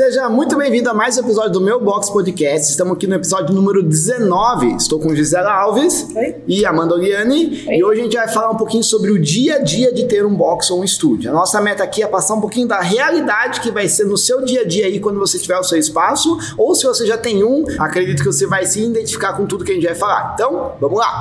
Seja muito bem-vindo a mais um episódio do meu Box Podcast. Estamos aqui no episódio número 19. Estou com Gisela Alves Oi. e Amanda Oliani. Oi. E hoje a gente vai falar um pouquinho sobre o dia a dia de ter um box ou um estúdio. A nossa meta aqui é passar um pouquinho da realidade que vai ser no seu dia a dia aí quando você tiver o seu espaço, ou se você já tem um, acredito que você vai se identificar com tudo que a gente vai falar. Então, vamos lá!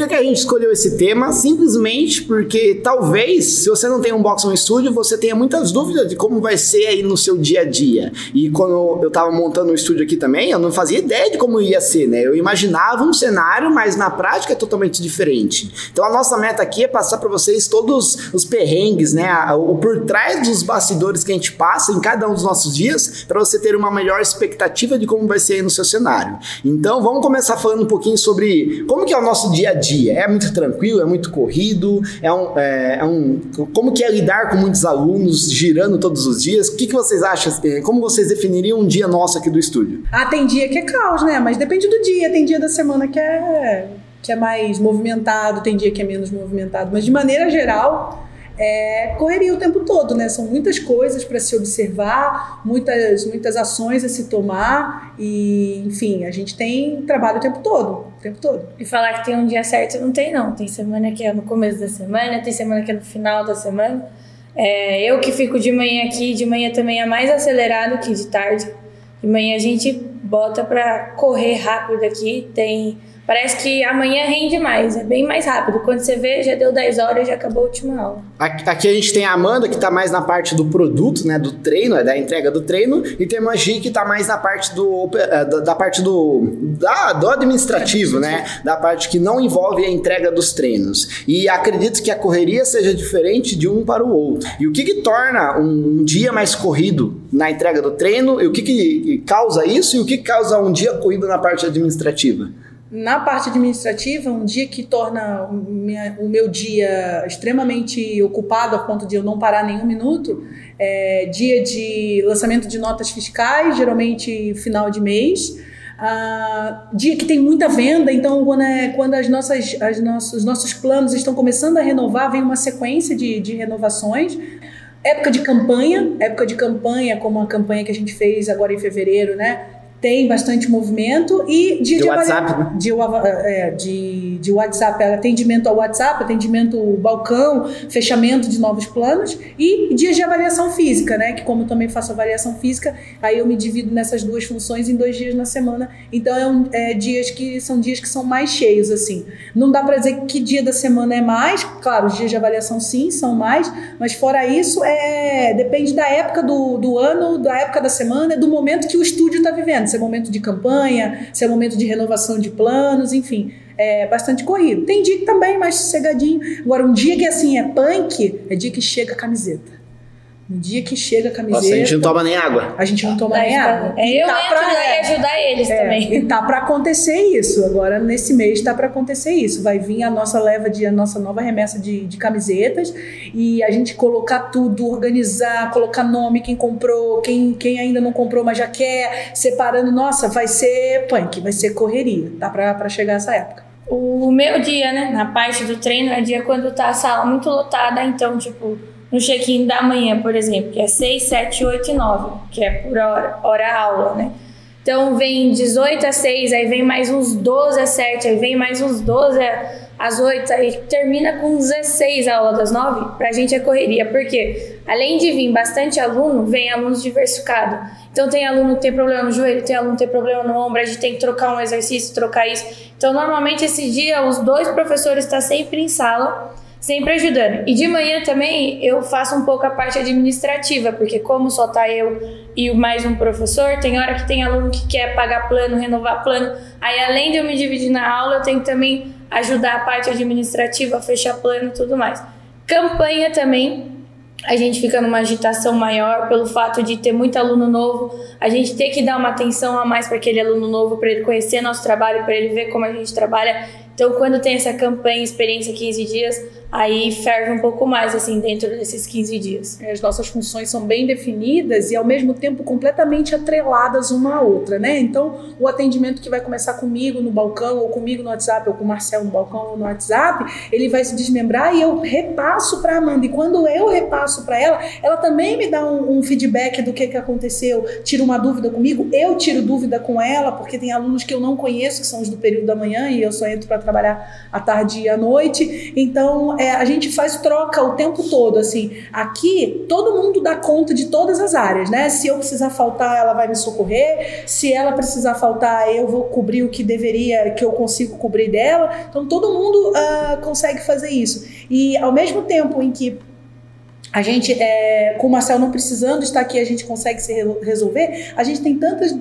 Que, que a gente escolheu esse tema? Simplesmente porque talvez, se você não tem um box um estúdio, você tenha muitas dúvidas de como vai ser aí no seu dia a dia. E quando eu tava montando um estúdio aqui também, eu não fazia ideia de como ia ser, né? Eu imaginava um cenário, mas na prática é totalmente diferente. Então a nossa meta aqui é passar para vocês todos os perrengues, né? O por trás dos bastidores que a gente passa em cada um dos nossos dias, para você ter uma melhor expectativa de como vai ser aí no seu cenário. Então vamos começar falando um pouquinho sobre como que é o nosso dia a dia. É muito tranquilo, é muito corrido, é um, é, é um como que é lidar com muitos alunos girando todos os dias. O que, que vocês acham? eh, Como vocês definiriam um dia nosso aqui do estúdio? Ah, tem dia que é caos, né? Mas depende do dia. Tem dia da semana que é, que é mais movimentado, tem dia que é menos movimentado. Mas de maneira geral, é correria o tempo todo, né? São muitas coisas para se observar, muitas, muitas ações a se tomar. E, enfim, a gente tem trabalho o tempo todo. O tempo todo. E falar que tem um dia certo não tem, não. Tem semana que é no começo da semana, tem semana que é no final da semana. É, eu que fico de manhã aqui, de manhã também é mais acelerado que de tarde. De manhã a gente bota pra correr rápido aqui. Tem. Parece que amanhã rende mais, é bem mais rápido. Quando você vê, já deu 10 horas e já acabou a última aula. Aqui a gente tem a Amanda, que tá mais na parte do produto, né? Do treino, é da entrega do treino, e tem a Gi, que tá mais na parte do. eh, da parte do. Da, do administrativo, né? Da parte que não envolve a entrega dos treinos. E acredito que a correria seja diferente de um para o outro. E o que, que torna um, um dia mais corrido na entrega do treino? E o que, que causa isso? E o que causa um dia corrido na parte administrativa? Na parte administrativa, um dia que torna o meu dia extremamente ocupado a ponto de eu não parar nenhum minuto, é dia de lançamento de notas fiscais, geralmente final de mês. Ah, dia que tem muita venda, então quando, é, quando as nossas, as nossos, os nossos planos estão começando a renovar, vem uma sequência de, de renovações. Época de campanha, época de campanha, como a campanha que a gente fez agora em fevereiro, né? Tem bastante movimento e dia De de, WhatsApp, avalia- de, wa- é, de, de WhatsApp, é, atendimento ao WhatsApp, atendimento ao balcão, fechamento de novos planos e dias de avaliação física, né? Que como eu também faço avaliação física, aí eu me divido nessas duas funções em dois dias na semana. Então é, um- é dias que são dias que são mais cheios assim. Não dá para dizer que dia da semana é mais, claro, os dias de avaliação sim são mais, mas fora isso é depende da época do, do ano, da época da semana, do momento que o estúdio está vivendo. Se é momento de campanha, se é momento de renovação de planos, enfim. É bastante corrido. Tem dia que também mais sossegadinho. Agora, um dia que assim é punk, é dia que chega a camiseta. Um dia que chega a camiseta. Nossa, a gente não toma nem água. a gente não toma Daí nem fica- água. É, E eu tá entro pra- lá e é. ajudar eles É, também. E tá para acontecer isso. Agora, nesse mês, tá para acontecer isso. Vai vir a nossa leva de a nossa nova remessa de, de camisetas e a gente colocar tudo, organizar, colocar nome, quem comprou, quem, quem ainda não comprou, mas já quer, separando. Nossa, vai ser punk, vai ser correria. Tá para chegar essa época. O meu dia, né, na parte do treino, é dia quando tá a sala muito lotada, então, tipo, no check-in da manhã, por exemplo, que é 6, 7, 8 e 9, que é por hora, hora aula, né? Então vem 18 às 6, aí vem mais uns 12 às 7, aí vem mais uns 12 às 8, aí termina com 16 a aula das 9. Pra gente é correria, porque além de vir bastante aluno, vem alunos diversificados. Então tem aluno que tem problema no joelho, tem aluno que tem problema no ombro, a gente tem que trocar um exercício, trocar isso. Então normalmente esse dia os dois professores estão sempre em sala, sempre ajudando. E de manhã também eu faço um pouco a parte administrativa, porque como só tá eu e mais um professor, tem hora que tem aluno que quer pagar plano, renovar plano. Aí além de eu me dividir na aula, eu tenho que também ajudar a parte administrativa, fechar plano e tudo mais. Campanha também, a gente fica numa agitação maior pelo fato de ter muito aluno novo, a gente ter que dar uma atenção a mais para aquele aluno novo, para ele conhecer nosso trabalho, para ele ver como a gente trabalha. Então, quando tem essa campanha Experiência 15 Dias, aí ferve um pouco mais, assim, dentro desses 15 dias. As nossas funções são bem definidas e, ao mesmo tempo, completamente atreladas uma à outra, né? Então, o atendimento que vai começar comigo no balcão, ou comigo no WhatsApp, ou com o Marcel no balcão ou no WhatsApp, ele vai se desmembrar e eu repasso para Amanda. E quando eu repasso para ela, ela também me dá um, um feedback do que, que aconteceu, tira uma dúvida comigo, eu tiro dúvida com ela, porque tem alunos que eu não conheço, que são os do período da manhã, e eu só entro para trabalhar à tarde e à noite. Então, é, a gente faz troca o tempo todo, assim. Aqui, todo mundo dá conta de todas as áreas, né? Se eu precisar faltar, ela vai me socorrer. Se ela precisar faltar, eu vou cobrir o que deveria, que eu consigo cobrir dela. Então, todo mundo uh, consegue fazer isso. E ao mesmo tempo em que a gente, é, com o Marcel não precisando estar aqui, a gente consegue se resolver. A gente tem tantas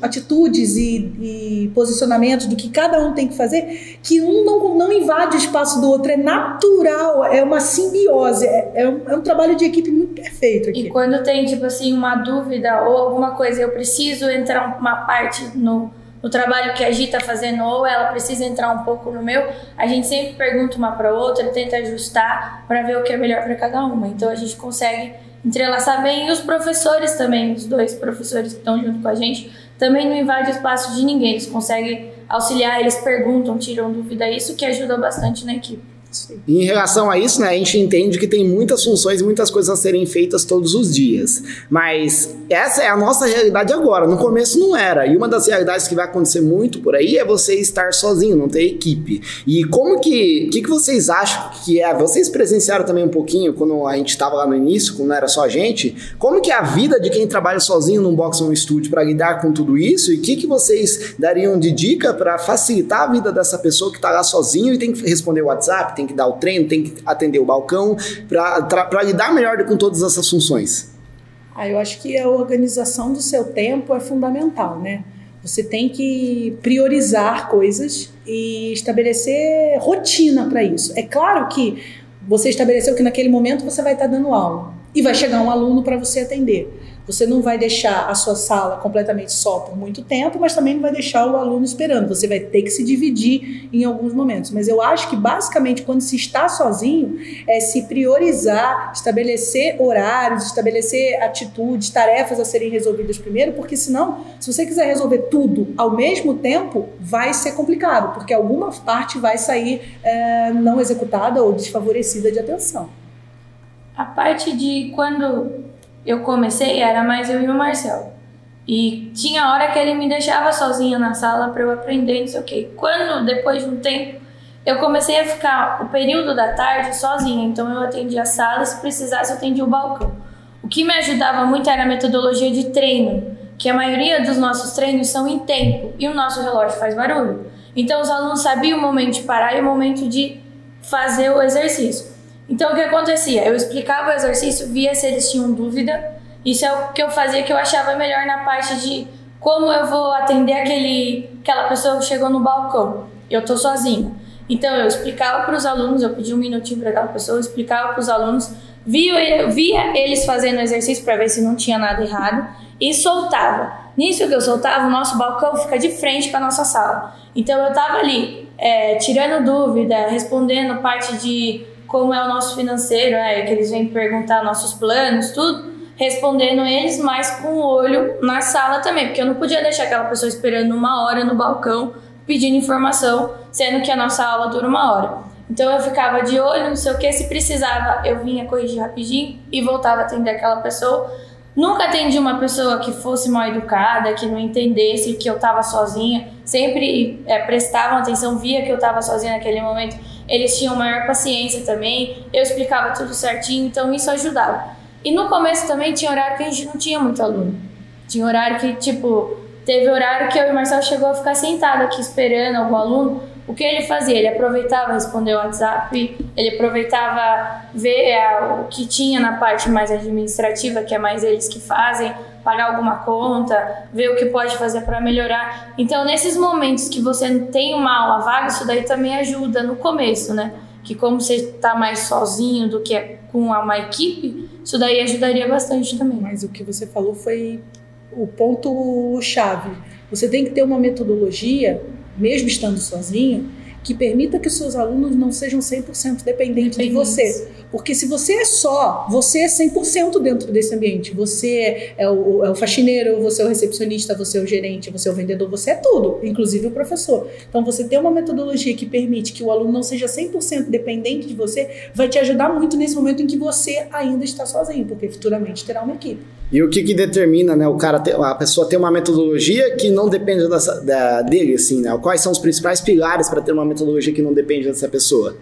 atitudes e, e, posicionamentos do que cada um tem que fazer que um não, não invade o espaço do outro. É natural, é uma simbiose, é, é, um, é um trabalho de equipe muito perfeito aqui. E quando tem, tipo assim, uma dúvida ou alguma coisa, eu preciso entrar uma parte no no trabalho que a Gi está fazendo, ou ela precisa entrar um pouco no meu, a gente sempre pergunta uma para outra, tenta ajustar para ver o que é melhor para cada uma. Então a gente consegue entrelaçar bem e os professores também, os dois professores que estão junto com a gente, também não invade o espaço de ninguém, eles conseguem auxiliar, eles perguntam, tiram dúvida, isso que ajuda bastante na equipe. Em relação a isso, né, a gente entende que tem muitas funções e muitas coisas a serem feitas todos os dias. Mas essa é a nossa realidade agora. No começo não era. E uma das realidades que vai acontecer muito por aí é você estar sozinho, não ter equipe. E como que. O que, que vocês acham que é? Vocês presenciaram também um pouquinho quando a gente estava lá no início, quando não era só a gente. Como que é a vida de quem trabalha sozinho num box ou estúdio para lidar com tudo isso? E o que, que vocês dariam de dica para facilitar a vida dessa pessoa que está lá sozinho e tem que responder o WhatsApp? tem que dar o treino, tem que atender o balcão, para lidar melhor com todas essas funções? Ah, eu acho que a organização do seu tempo é fundamental, né? Você tem que priorizar coisas e estabelecer rotina para isso. É claro que você estabeleceu que naquele momento você vai estar dando aula e vai chegar um aluno para você atender. Você não vai deixar a sua sala completamente só por muito tempo, mas também não vai deixar o aluno esperando. Você vai ter que se dividir em alguns momentos. Mas eu acho que basicamente quando se está sozinho é se priorizar, estabelecer horários, estabelecer atitudes, tarefas a serem resolvidas primeiro, porque senão, se você quiser resolver tudo ao mesmo tempo, vai ser complicado, porque alguma parte vai sair é, não executada ou desfavorecida de atenção. A parte de quando eu comecei, era mais eu e o Marcel. E tinha hora que ele me deixava sozinha na sala para eu aprender, não sei o quê. Quando, depois de um tempo, eu comecei a ficar o período da tarde sozinha, então eu atendia a sala, se precisasse eu atendia o balcão. O que me ajudava muito era a metodologia de treino, que a maioria dos nossos treinos são em tempo e o nosso relógio faz barulho. Então os alunos sabiam o momento de parar e o momento de fazer o exercício. Então o que acontecia? Eu explicava o exercício, via se eles tinham dúvida. Isso é o que eu fazia que eu achava melhor na parte de como eu vou atender aquele, aquela pessoa que chegou no balcão. Eu tô sozinha. Então eu explicava para os alunos, eu pedi um minutinho para aquela pessoa, explicava para os alunos, via, via eles fazendo o exercício para ver se não tinha nada errado e soltava. Nisso que eu soltava, o nosso balcão fica de frente para nossa sala. Então eu tava ali é, tirando dúvida, respondendo parte de como é o nosso financeiro, é, que eles vêm perguntar nossos planos, tudo, respondendo eles, mas com o olho na sala também, porque eu não podia deixar aquela pessoa esperando uma hora no balcão pedindo informação, sendo que a nossa aula dura uma hora. Então eu ficava de olho, não sei o que, se precisava, eu vinha corrigir rapidinho e voltava a atender aquela pessoa. Nunca atendi uma pessoa que fosse mal educada, que não entendesse que eu estava sozinha. Sempre é, prestavam atenção, via que eu estava sozinha naquele momento eles tinham maior paciência também, eu explicava tudo certinho, então isso ajudava. E no começo também tinha horário que a gente não tinha muito aluno. Tinha horário que, tipo, teve horário que eu e o Marcelo chegou a ficar sentado aqui esperando algum aluno. O que ele fazia? Ele aproveitava responder o WhatsApp, ele aproveitava ver é, o que tinha na parte mais administrativa, que é mais eles que fazem, pagar alguma conta, ver o que pode fazer para melhorar. Então, nesses momentos que você tem uma aula vaga, isso daí também ajuda no começo, né? Que como você está mais sozinho do que com uma equipe, isso daí ajudaria bastante também. Mas o que você falou foi o ponto chave. Você tem que ter uma metodologia mesmo estando sozinho, que permita que os seus alunos não sejam 100% dependentes de você. Porque se você é só, você é 100% dentro desse ambiente. Você é o, é o faxineiro, você é o recepcionista, você é o gerente, você é o vendedor, você é tudo, inclusive o professor. Então, você ter uma metodologia que permite que o aluno não seja 100% dependente de você, vai te ajudar muito nesse momento em que você ainda está sozinho, porque futuramente terá uma equipe. E o que, que determina, né, o cara ter, a pessoa ter uma metodologia que não depende dessa, da, dele, assim, né? Quais são os principais pilares para ter uma metodologia que não depende dessa pessoa?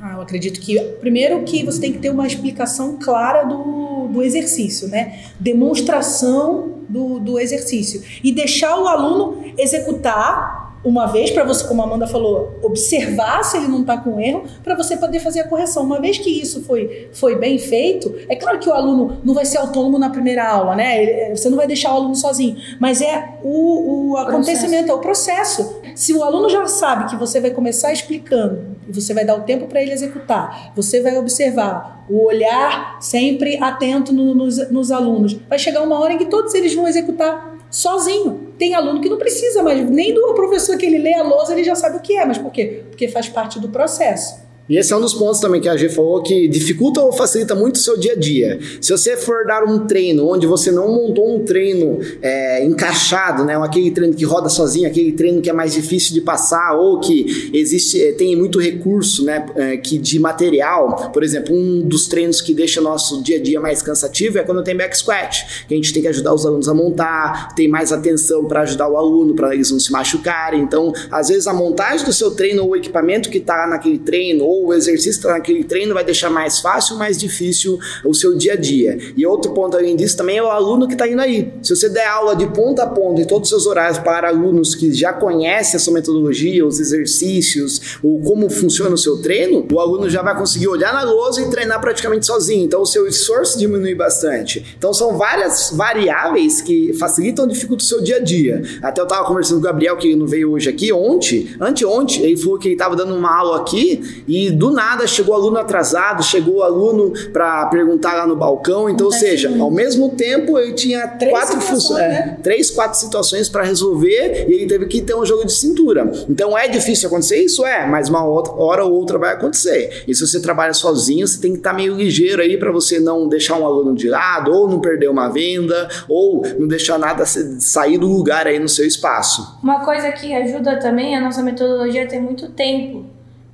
Ah, eu acredito que, primeiro, que você tem que ter uma explicação clara do, do exercício, né? Demonstração do, do exercício. E deixar o aluno executar uma vez para você, como a Amanda falou, observar se ele não está com erro, para você poder fazer a correção. Uma vez que isso foi, foi bem feito, é claro que o aluno não vai ser autônomo na primeira aula, né? Você não vai deixar o aluno sozinho, mas é o, o acontecimento, é o processo. Se o aluno já sabe que você vai começar explicando e você vai dar o tempo para ele executar, você vai observar o olhar sempre atento no, nos, nos alunos, vai chegar uma hora em que todos eles vão executar sozinho. Tem aluno que não precisa mais, nem do professor que ele lê a lousa, ele já sabe o que é, mas por quê? Porque faz parte do processo. E esse é um dos pontos também que a G falou que dificulta ou facilita muito o seu dia a dia. Se você for dar um treino onde você não montou um treino é, encaixado, né, aquele treino que roda sozinho, aquele treino que é mais difícil de passar ou que existe é, tem muito recurso, né, é, que de material. Por exemplo, um dos treinos que deixa nosso dia a dia mais cansativo é quando tem back squat, que a gente tem que ajudar os alunos a montar, tem mais atenção para ajudar o aluno para eles não se machucarem. Então, às vezes a montagem do seu treino ou o equipamento que está naquele treino ou o exercício naquele treino vai deixar mais fácil ou mais difícil o seu dia a dia. E outro ponto além disso também é o aluno que está indo aí. Se você der aula de ponta a ponta em todos os seus horários para alunos que já conhecem a sua metodologia, os exercícios, o como funciona o seu treino, o aluno já vai conseguir olhar na lousa e treinar praticamente sozinho. Então o seu esforço diminui bastante. Então são várias variáveis que facilitam e dificultam o seu dia a dia. Até eu estava conversando com o Gabriel, que não veio hoje aqui, ontem, anteontem, ele falou que ele estava dando uma aula aqui e do nada chegou aluno atrasado, chegou aluno para perguntar lá no balcão. Então, ou seja, ao mesmo tempo ele tinha três quatro funções, é, né? três, quatro situações para resolver e ele teve que ter um jogo de cintura. Então é difícil acontecer isso, é, mas uma outra, hora ou outra vai acontecer. E se você trabalha sozinho, você tem que estar tá meio ligeiro aí para você não deixar um aluno de lado, ou não perder uma venda, ou não deixar nada sair do lugar aí no seu espaço. Uma coisa que ajuda também, a nossa metodologia tem muito tempo.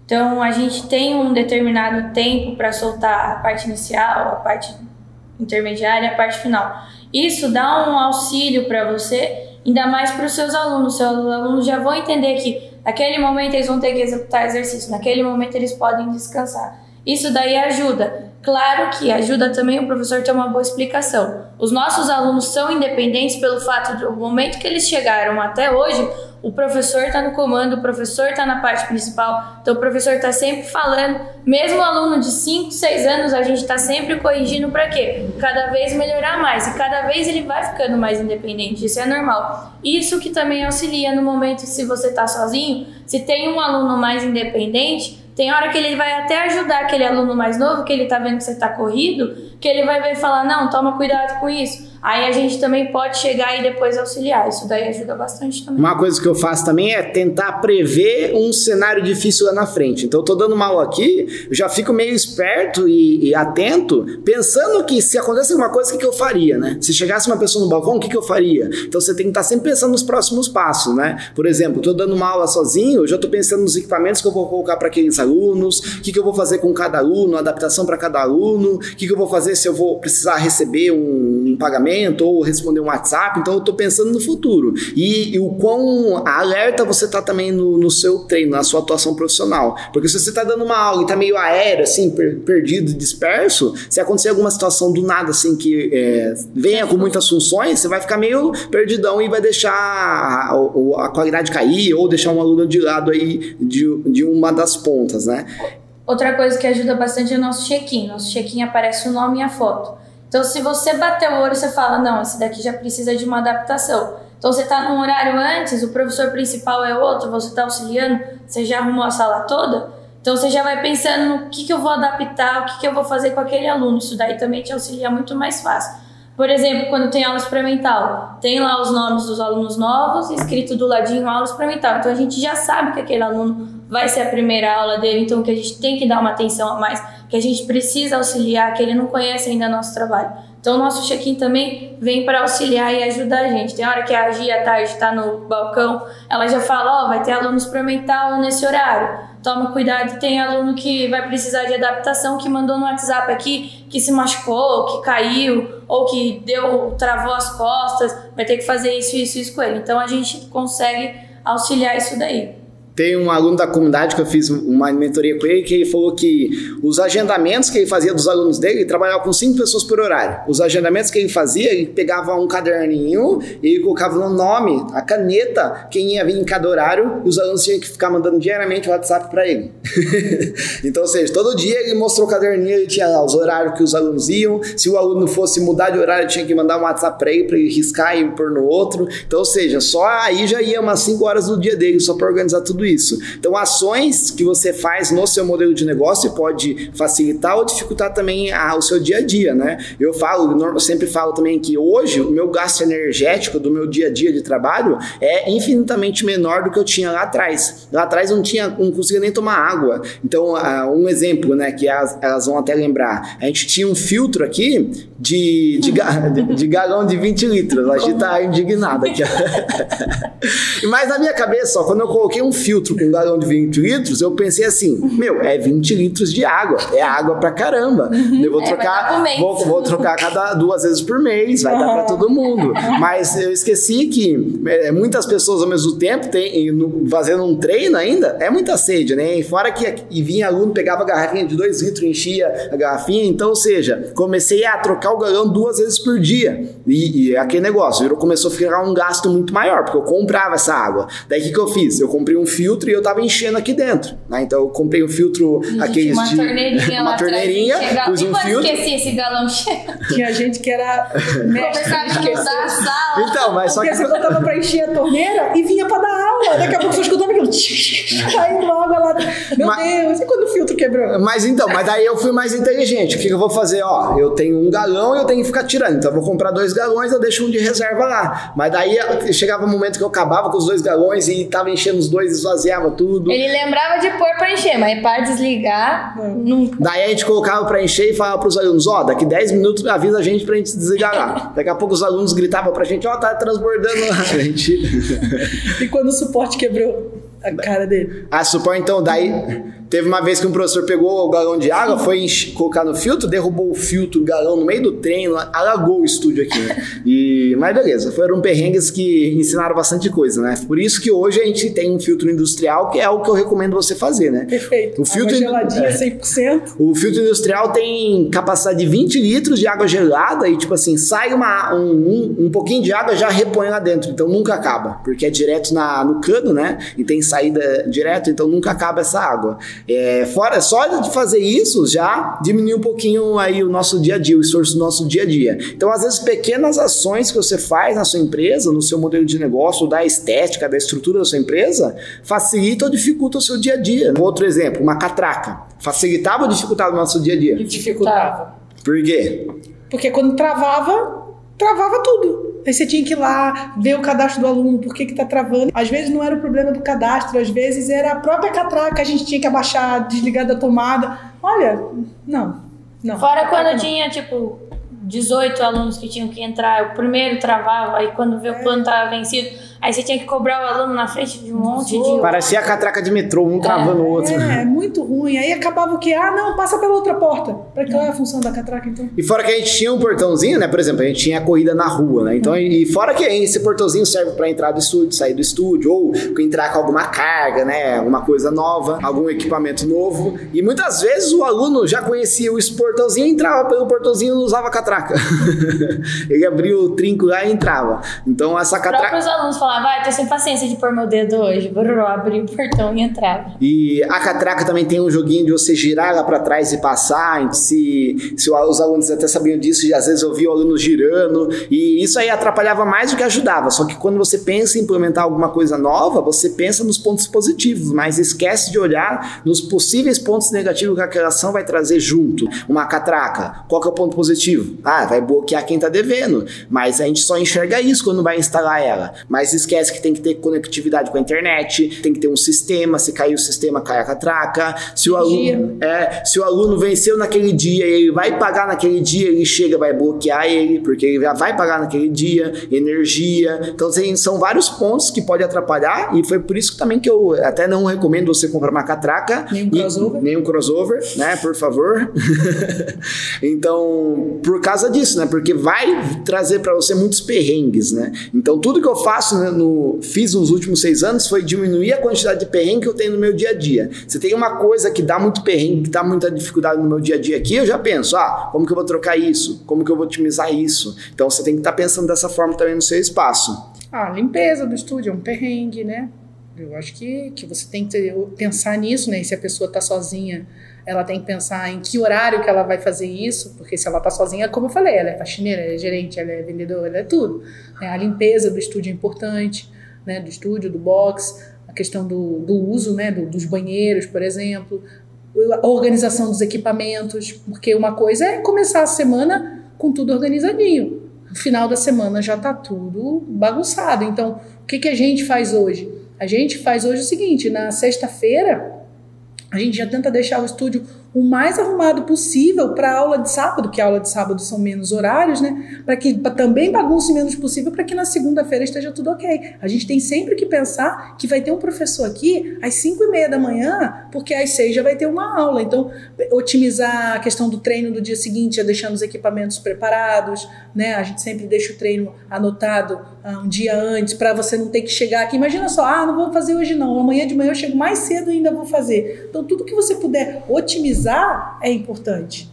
Então a gente tem um determinado tempo para soltar a parte inicial, a parte intermediária, a parte final. Isso dá um auxílio para você, ainda mais para os seus alunos. Seus alunos já vão entender que naquele momento eles vão ter que executar exercício, naquele momento eles podem descansar. Isso daí ajuda. Claro que ajuda também o professor ter uma boa explicação. Os nossos alunos são independentes pelo fato do momento que eles chegaram até hoje, o professor está no comando, o professor está na parte principal, então o professor está sempre falando. Mesmo aluno de 5, 6 anos, a gente está sempre corrigindo para quê? Cada vez melhorar mais e cada vez ele vai ficando mais independente, isso é normal. Isso que também auxilia no momento se você está sozinho, se tem um aluno mais independente, tem hora que ele vai até ajudar aquele aluno mais novo, que ele está vendo que você está corrido, que ele vai ver e falar: não, toma cuidado com isso. Aí a gente também pode chegar e depois auxiliar. Isso daí ajuda bastante também. Uma coisa que eu faço também é tentar prever um cenário difícil lá na frente. Então eu tô dando uma aula aqui, eu já fico meio esperto e, e atento, pensando que se acontece alguma coisa, o que, que eu faria, né? Se chegasse uma pessoa no balcão, o que, que eu faria? Então você tem que estar sempre pensando nos próximos passos, né? Por exemplo, tô dando uma aula sozinho, eu já tô pensando nos equipamentos que eu vou colocar para aqueles alunos, o que, que eu vou fazer com cada aluno, adaptação para cada aluno, o que, que eu vou fazer se eu vou precisar receber um, um pagamento ou responder um WhatsApp, então eu estou pensando no futuro. E, e, o quão alerta você está também no, no, seu treino, na sua atuação profissional. Porque se você está dando uma aula e está meio aéreo, assim, per, perdido, disperso, se acontecer alguma situação do nada, assim, que é, venha com muitas funções, você vai ficar meio perdidão e vai deixar a, a, a qualidade cair ou deixar um aluno de lado aí de, de uma das pontas, né? Outra coisa que ajuda bastante é o nosso check-in. Nosso check-in aparece o nome e a foto. Então, se você bater o olho, você fala: não, esse daqui já precisa de uma adaptação. Então, você está num horário antes, o professor principal é outro, você está auxiliando, você já arrumou a sala toda. Então, você já vai pensando no que, que eu vou adaptar, o que, que eu vou fazer com aquele aluno. Isso daí também te auxilia muito mais fácil. Por exemplo, quando tem aula experimental, tem lá os nomes dos alunos novos, escrito do ladinho aula experimental. Então a gente já sabe que aquele aluno vai ser a primeira aula dele, então que a gente tem que dar uma atenção a mais, que a gente precisa auxiliar, que ele não conhece ainda nosso trabalho. Então o nosso check-in também vem para auxiliar e ajudar a gente. Tem hora que a Gia à tarde está no balcão, ela já fala, ó, oh, vai ter aluno experimental nesse horário. Toma cuidado, tem aluno que vai precisar de adaptação, que mandou no WhatsApp aqui, que se machucou, que caiu, ou que deu, travou as costas, vai ter que fazer isso, isso, isso com ele. Então a gente consegue auxiliar isso daí. Tem um aluno da comunidade que eu fiz uma mentoria com ele que ele falou que os agendamentos que ele fazia dos alunos dele, ele trabalhava com cinco pessoas por horário. Os agendamentos que ele fazia, ele pegava um caderninho e colocava no nome, a caneta, quem ia vir em cada horário, e os alunos tinham que ficar mandando diariamente o WhatsApp para ele. então, ou seja, todo dia ele mostrou o caderninho, ele tinha lá os horários que os alunos iam. Se o aluno fosse mudar de horário, tinha que mandar um WhatsApp para ele, para ele riscar e pôr no outro. Então, ou seja, só aí já ia umas cinco horas do dia dele, só para organizar tudo isso. Então, ações que você faz no seu modelo de negócio pode facilitar ou dificultar também a, o seu dia a dia, né? Eu falo, eu sempre falo também que hoje o meu gasto energético do meu dia a dia de trabalho é infinitamente menor do que eu tinha lá atrás. Lá atrás eu não tinha, não conseguia nem tomar água. Então, uh, um exemplo, né, que elas, elas, vão até lembrar, a gente tinha um filtro aqui de, de, de, de galão de 20 litros. A gente tá indignada aqui. Mas na minha cabeça, ó, quando eu coloquei um filtro com um galão de 20 litros, eu pensei assim: meu, é 20 litros de água. É água pra caramba. Uhum. Eu vou é, trocar, vou, vou, trocar cada duas vezes por mês, vai dar pra todo mundo. Mas eu esqueci que é, muitas pessoas ao mesmo tempo tem, fazendo um treino ainda, é muita sede, né? E fora que e vinha aluno, pegava a garrafinha de 2 litros, enchia a garrafinha. Então, ou seja, comecei a trocar o galão duas vezes por dia. E, e aquele negócio, virou, começou a ficar um gasto muito maior, porque eu comprava essa água. Daí o que, que eu fiz? Eu comprei um filtro e eu tava enchendo aqui dentro. Né? Então eu comprei um filtro aqueles uma de. Torneirinha uma torneirinha, pus um filtro. esqueci esse galão cheio. Tinha gente que era. Começava a esquecer a sala. Então, mas só Porque que. você botava pra encher a torneira e vinha pra dar aula. Daqui a pouco você escutava aquilo. Caindo água lá. Meu mas, Deus, e quando o filtro quebrou? Mas então, mas daí eu fui mais inteligente. O que, que eu vou fazer? Ó, eu tenho um galão e eu tenho que ficar tirando. Então eu vou comprar dois galões, eu deixo um de reserva lá. Mas daí chegava um momento que eu acabava com os dois galões e tava enchendo os dois, esvaziava tudo. Ele lembrava de pôr pra encher, mas para desligar, nunca. Daí a gente colocava pra encher e falava pros alunos: ó, oh, daqui 10 minutos avisa a gente pra gente desligar lá. Daqui a pouco os alunos gritavam pra gente: ó, oh, tá transbordando lá. A gente. e quando o suporte quebrou a cara dele? Ah, suporte, então, daí. Teve uma vez que um professor pegou o galão de água, foi colocar no filtro, derrubou o filtro, o galão no meio do treino, alagou o estúdio aqui, né? E, mas beleza, foram perrengues que ensinaram bastante coisa, né? Por isso que hoje a gente tem um filtro industrial, que é o que eu recomendo você fazer, né? Perfeito. O filtro água geladinha, 100%. O filtro industrial tem capacidade de 20 litros de água gelada e, tipo assim, sai uma, um, um, um pouquinho de água já repõe lá dentro, então nunca acaba, porque é direto na, no cano, né? E tem saída direto, então nunca acaba essa água. É, fora só de fazer isso já diminui um pouquinho aí o nosso dia a dia, o esforço do nosso dia a dia. Então, às vezes, pequenas ações que você faz na sua empresa, no seu modelo de negócio, da estética, da estrutura da sua empresa, facilita ou dificulta o seu dia a dia. Outro exemplo, uma catraca. Facilitava ou dificultava o nosso dia a dia? Dificultava. Por quê? Porque quando travava, travava tudo. Aí você tinha que ir lá ver o cadastro do aluno, por que que tá travando. Às vezes não era o problema do cadastro, às vezes era a própria catraca, a gente tinha que abaixar, desligar da tomada. Olha, não, não. Fora quando não. tinha, tipo, 18 alunos que tinham que entrar, o primeiro travava, aí quando vê o plano tava vencido, aí você tinha que cobrar o aluno na frente de um monte de. Parecia a catraca de metrô, um travando é, o outro. É, é muito ruim. Aí acabava o que? Ah, não, passa pela outra porta. Pra qual é a função da catraca, então? E fora que a gente tinha um portãozinho, né? Por exemplo, a gente tinha a corrida na rua, né? Então, e fora que esse portãozinho serve para entrar do estúdio, sair do estúdio, ou entrar com alguma carga, né? Alguma coisa nova, algum equipamento novo. E muitas vezes o aluno já conhecia o portãozinho, entrava pelo portãozinho e usava a catraca. Ele abria o trinco lá e entrava. Então essa catraca. Os próprios alunos falar, vai, tô sem paciência de pôr meu dedo hoje. Brrr, abri o portão e entrava. E a catraca também tem um joguinho de você girar lá para trás e passar. Se, se os alunos até sabiam disso, e às vezes eu via o aluno girando. E isso aí atrapalhava mais do que ajudava. Só que quando você pensa em implementar alguma coisa nova, você pensa nos pontos positivos, mas esquece de olhar nos possíveis pontos negativos que aquela ação vai trazer junto. Uma catraca, qual que é o ponto positivo? Ah, vai bloquear quem está devendo. Mas a gente só enxerga isso quando vai instalar ela. Mas esquece que tem que ter conectividade com a internet, tem que ter um sistema. Se cair o sistema, cai a catraca. Se o aluno, é, se o aluno venceu naquele dia e ele vai pagar naquele dia, ele chega, vai bloquear ele, porque ele já vai pagar naquele dia, energia. Então assim, são vários pontos que pode atrapalhar e foi por isso também que eu até não recomendo você comprar uma catraca. Nenhum crossover. Nenhum crossover, né? Por favor. então, por causa disso, né? Porque vai trazer para você muitos perrengues, né? Então, tudo que eu faço, no, fiz nos últimos seis anos foi diminuir a quantidade de perrengue que eu tenho no meu dia a dia. Se tem uma coisa que dá muito perrengue, que dá muita dificuldade no meu dia a dia aqui, eu já penso, ah, como que eu vou trocar isso? Como que eu vou otimizar isso? Então, você tem que estar tá pensando dessa forma também no seu espaço. Ah, limpeza do estúdio é um perrengue, né? Eu acho que, que você tem que pensar nisso, né? E se a pessoa está sozinha, ela tem que pensar em que horário que ela vai fazer isso, porque se ela está sozinha, como eu falei, ela é faxineira, ela é gerente, ela é vendedora, ela é tudo. Né? A limpeza do estúdio é importante, né? Do estúdio, do box, a questão do, do uso, né? Do, dos banheiros, por exemplo, a organização dos equipamentos, porque uma coisa é começar a semana com tudo organizadinho. No final da semana já está tudo bagunçado. Então, o que, que a gente faz hoje? A gente faz hoje o seguinte: na sexta-feira, a gente já tenta deixar o estúdio o mais arrumado possível para a aula de sábado, que a aula de sábado são menos horários, né? Para que pra também bagunce menos possível, para que na segunda-feira esteja tudo ok. A gente tem sempre que pensar que vai ter um professor aqui às 5 e meia da manhã, porque às 6 já vai ter uma aula. Então, otimizar a questão do treino do dia seguinte, é deixando os equipamentos preparados, né? A gente sempre deixa o treino anotado uh, um dia antes, para você não ter que chegar aqui. Imagina só, ah, não vou fazer hoje não, amanhã de manhã eu chego mais cedo e ainda vou fazer. Então, tudo que você puder otimizar é importante.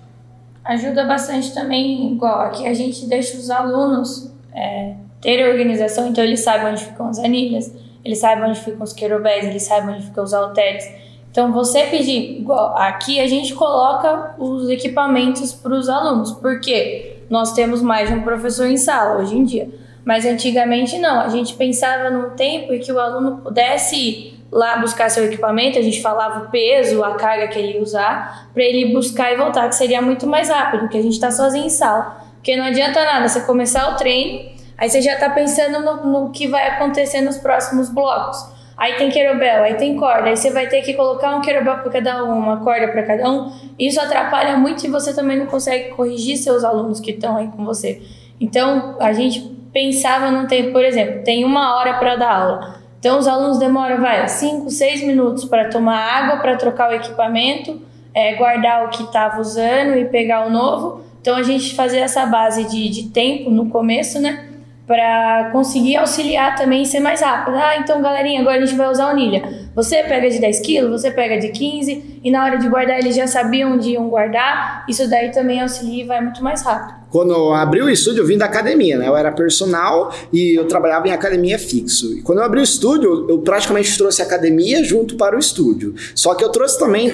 Ajuda bastante também, igual aqui a gente deixa os alunos é, terem organização, então eles sabem onde ficam as anilhas, eles sabem onde ficam os querobés, eles sabem onde ficam os halteres. Então, você pedir, igual aqui a gente coloca os equipamentos para os alunos, porque nós temos mais de um professor em sala hoje em dia. Mas antigamente não, a gente pensava num tempo em que o aluno pudesse lá buscar seu equipamento, a gente falava o peso, a carga que ele ia usar, para ele buscar e voltar, que seria muito mais rápido, porque a gente está sozinho em sala. Porque não adianta nada você começar o treino, aí você já está pensando no, no, que vai acontecer nos próximos blocos. Aí tem querobel, aí tem corda, aí você vai ter que colocar um querobel para cada um, uma corda para cada um. Isso atrapalha muito e você também não consegue corrigir seus alunos que estão aí com você. Então, a gente pensava num tempo, por exemplo, tem uma hora para dar aula. Então, os alunos demoram, vai, 5, 6 minutos para tomar água, para trocar o equipamento, é, guardar o que estava usando e pegar o novo. Então, a gente fazer essa base de, de tempo no começo, né? Para conseguir auxiliar também e ser mais rápido. Ah, então, galerinha, agora a gente vai usar a unilha. Você pega de 10 quilos, você pega de 15, e na hora de guardar eles já sabiam onde iam guardar. Isso daí também auxilia e vai muito mais rápido. Quando abri o estúdio, eu vim da academia, né? Eu era personal e eu trabalhava em academia fixo. E quando eu abri o estúdio, eu praticamente trouxe a academia junto para o estúdio. Só que eu trouxe também